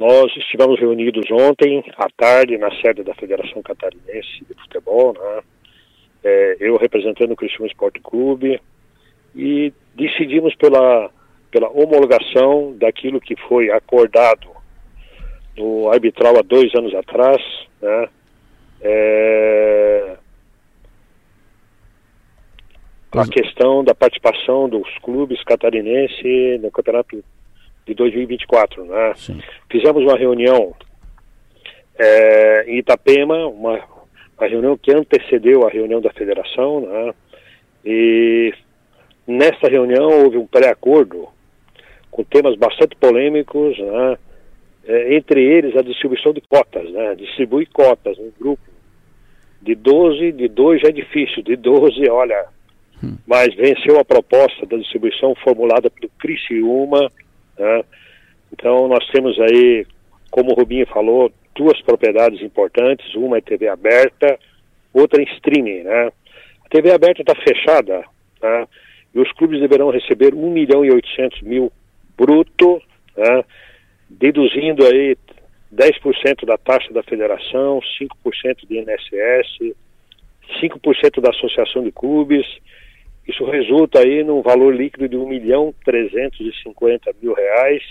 Nós estivemos reunidos ontem à tarde na sede da Federação Catarinense de Futebol, né? É, eu representando o Cristiano Esporte Clube e decidimos pela, pela homologação daquilo que foi acordado no arbitral há dois anos atrás, né? É, a questão da participação dos clubes catarinenses no campeonato de 2024. Né? Fizemos uma reunião é, em Itapema, uma, uma, reunião que antecedeu a reunião da federação, né? e nesta reunião houve um pré-acordo com temas bastante polêmicos, né? é, entre eles a distribuição de cotas, né? distribuir cotas no grupo. De 12, de 2 já é difícil, de 12, olha, hum. mas venceu a proposta da distribuição formulada pelo Criciúma, né? Então nós temos aí, como o Rubinho falou, duas propriedades importantes, uma é TV aberta, outra em streaming, né? A TV aberta está fechada, né? E os clubes deverão receber 1 milhão e 800 mil bruto, né? deduzindo aí 10% da taxa da federação, 5% de INSS, 5% da associação de clubes, isso resulta aí num valor líquido de 1 milhão 350 mil reais,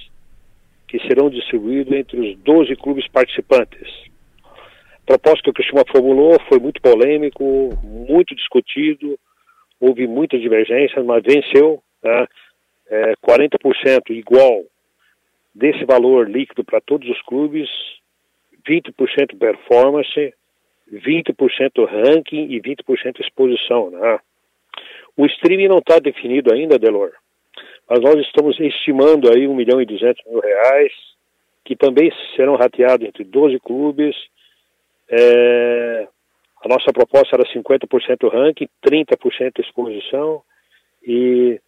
que serão distribuídos entre os 12 clubes participantes. A proposta que o Cristina formulou foi muito polêmico, muito discutido, houve muitas divergências, mas venceu né, é, 40% igual desse valor líquido para todos os clubes, 20% performance, 20% ranking e 20% exposição. Né? O streaming não está definido ainda, Delor, mas nós estamos estimando aí 1 milhão e 200 mil reais, que também serão rateados entre 12 clubes. É, a nossa proposta era 50% ranking, 30% exposição e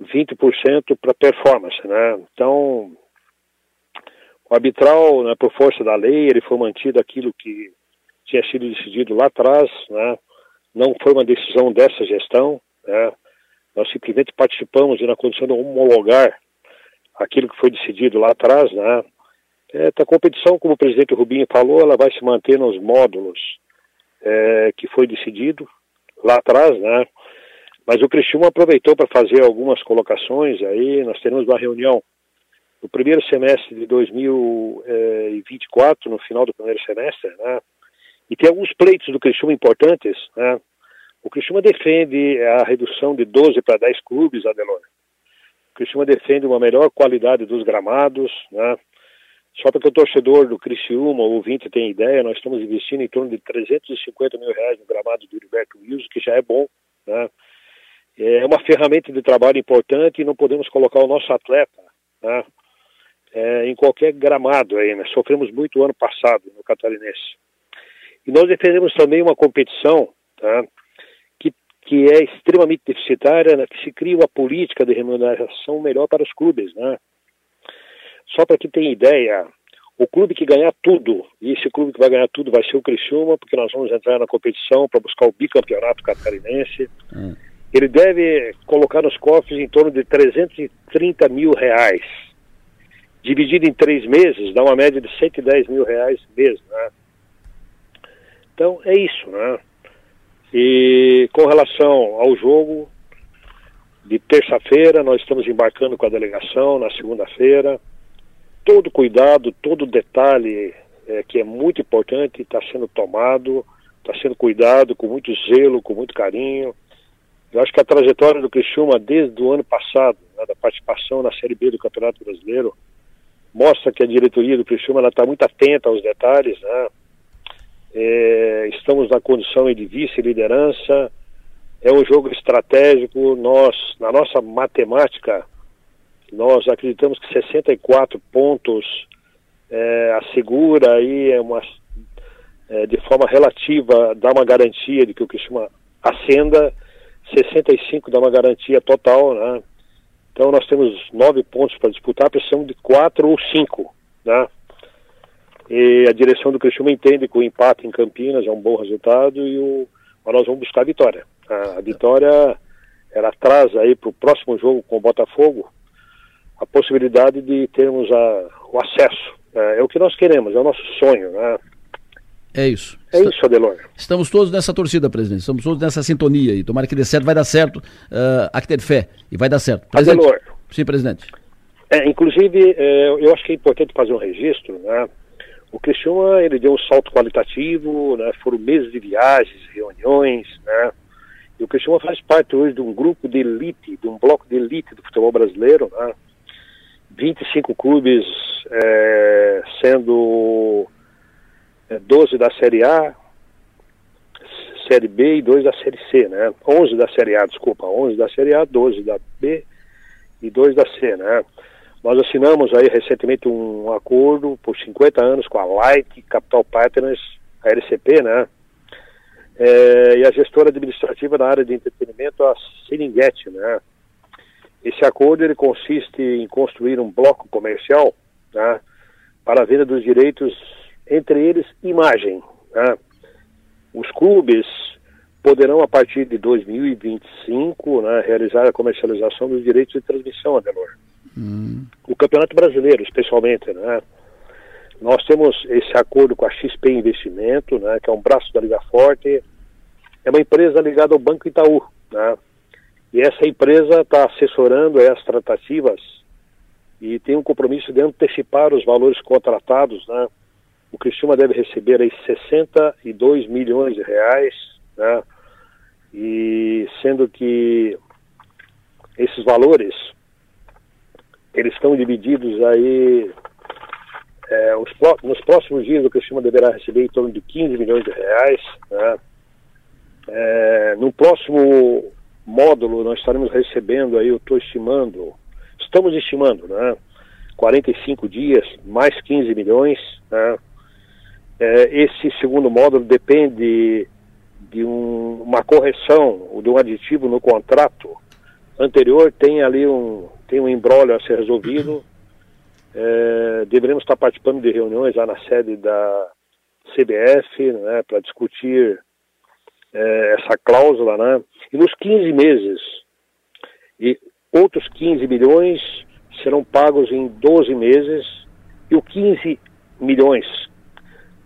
20% para performance, né? Então, o arbitral, né, por força da lei, ele foi mantido aquilo que tinha sido decidido lá atrás, né? Não foi uma decisão dessa gestão, né? nós simplesmente participamos e na condição de homologar aquilo que foi decidido lá atrás, né? É, a competição, como o presidente Rubinho falou, ela vai se manter nos módulos é, que foi decidido lá atrás, né? Mas o Cristiano aproveitou para fazer algumas colocações aí, nós teremos uma reunião no primeiro semestre de 2024, no final do primeiro semestre, né? E tem alguns pleitos do Criciúma importantes, né? O Criciúma defende a redução de 12 para 10 clubes, Adelor. O Criciúma defende uma melhor qualidade dos gramados, né? Só para que o torcedor do Criciúma, o ouvinte, tenha ideia, nós estamos investindo em torno de 350 mil reais no gramado do Heriberto Wilson, que já é bom, né? É uma ferramenta de trabalho importante e não podemos colocar o nosso atleta, né? É, em qualquer gramado aí, né? Sofremos muito ano passado no Catarinense. E nós defendemos também uma competição tá, que, que é extremamente deficitária, né, que se cria uma política de remuneração melhor para os clubes. Né? Só para que tenha ideia, o clube que ganhar tudo, e esse clube que vai ganhar tudo vai ser o Criciúma, porque nós vamos entrar na competição para buscar o bicampeonato catarinense. Hum. Ele deve colocar nos cofres em torno de 330 mil reais. Dividido em três meses, dá uma média de 110 mil reais mês, né? Então é isso, né? E com relação ao jogo de terça-feira, nós estamos embarcando com a delegação na segunda-feira. Todo cuidado, todo detalhe é, que é muito importante está sendo tomado, está sendo cuidado com muito zelo, com muito carinho. Eu acho que a trajetória do Criciúma desde o ano passado, né, da participação na Série B do Campeonato Brasileiro, mostra que a diretoria do Criciúma está muito atenta aos detalhes, né? é, estamos na condição de vice-liderança, é um jogo estratégico, nós, na nossa matemática, nós acreditamos que 64 pontos é, assegura aí é uma, é, de forma relativa, dá uma garantia de que o que chama ascenda, 65 dá uma garantia total, né? Então nós temos nove pontos para disputar, precisamos de quatro ou cinco, né? E a direção do Criciúma entende que o empate em Campinas é um bom resultado e o, nós vamos buscar a vitória. A, a vitória, ela traz aí para o próximo jogo com o Botafogo a possibilidade de termos a, o acesso. É, é, o que nós queremos, é o nosso sonho. Né? É isso. É Está... isso, Adelor. Estamos todos nessa torcida, presidente. Estamos todos nessa sintonia e tomara que dê certo, vai dar certo. Uh, há que ter fé e vai dar certo. Presidente. Adelor. Sim, presidente. É, inclusive, é, eu acho que é importante fazer um registro, né? O Criciúma, ele deu um salto qualitativo, né? Foram meses de viagens, reuniões, né? E o Criciúma faz parte hoje de um grupo de elite, de um bloco de elite do futebol brasileiro, né? 25 clubes é, sendo 12 é, da Série A, Série B e 2 da Série C, né? 11 da Série A, desculpa, 11 da Série A, 12 da B e 2 da C, né? Nós assinamos aí recentemente um acordo por 50 anos com a Light Capital Partners, a LCP, né? É, e a gestora administrativa da área de entretenimento, a Siringuete, né? Esse acordo ele consiste em construir um bloco comercial né, para a venda dos direitos, entre eles imagem. Né? Os clubes poderão, a partir de 2025, né, realizar a comercialização dos direitos de transmissão, Adelor. Hum. O Campeonato Brasileiro, especialmente, né? Nós temos esse acordo com a XP Investimento, né, que é um braço da Liga Forte, é uma empresa ligada ao Banco Itaú, né? E essa empresa está assessorando as tratativas e tem um compromisso de antecipar os valores contratados, né? O Criciúma deve receber aí 62 milhões de reais, né? E sendo que esses valores eles estão divididos aí é, os, nos próximos dias o Criciúma deverá receber em torno de 15 milhões de reais, né? É, no próximo módulo nós estaremos recebendo aí, eu estou estimando, estamos estimando, né? 45 dias, mais 15 milhões, né? É, esse segundo módulo depende de um, uma correção, de um aditivo no contrato anterior, tem ali um, tem um embrólio a ser resolvido, é, deveremos estar participando de reuniões lá na sede da CBF, né, para discutir é, essa cláusula, né? E nos 15 meses, e outros 15 milhões serão pagos em 12 meses, e o 15 milhões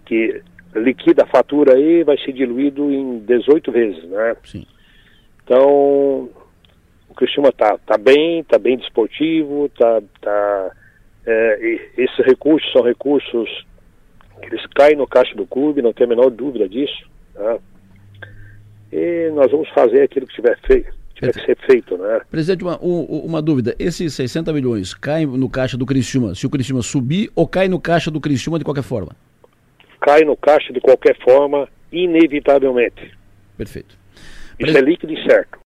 que liquida a fatura aí vai ser diluído em 18 vezes, né? Sim. Então, o Cristiano tá, tá bem, tá bem desportivo, tá, tá é, esses recursos são recursos que eles caem no caixa do clube, não tem a menor dúvida disso, tá? e nós vamos fazer aquilo que tiver feito. Tiver que ser feito, né? Presidente, uma, uma dúvida. Esses 60 milhões caem no caixa do Criciúma se o Criciúma subir ou cai no caixa do Criciúma de qualquer forma? Cai no caixa de qualquer forma, inevitavelmente. Perfeito. Isso é líquido e certo.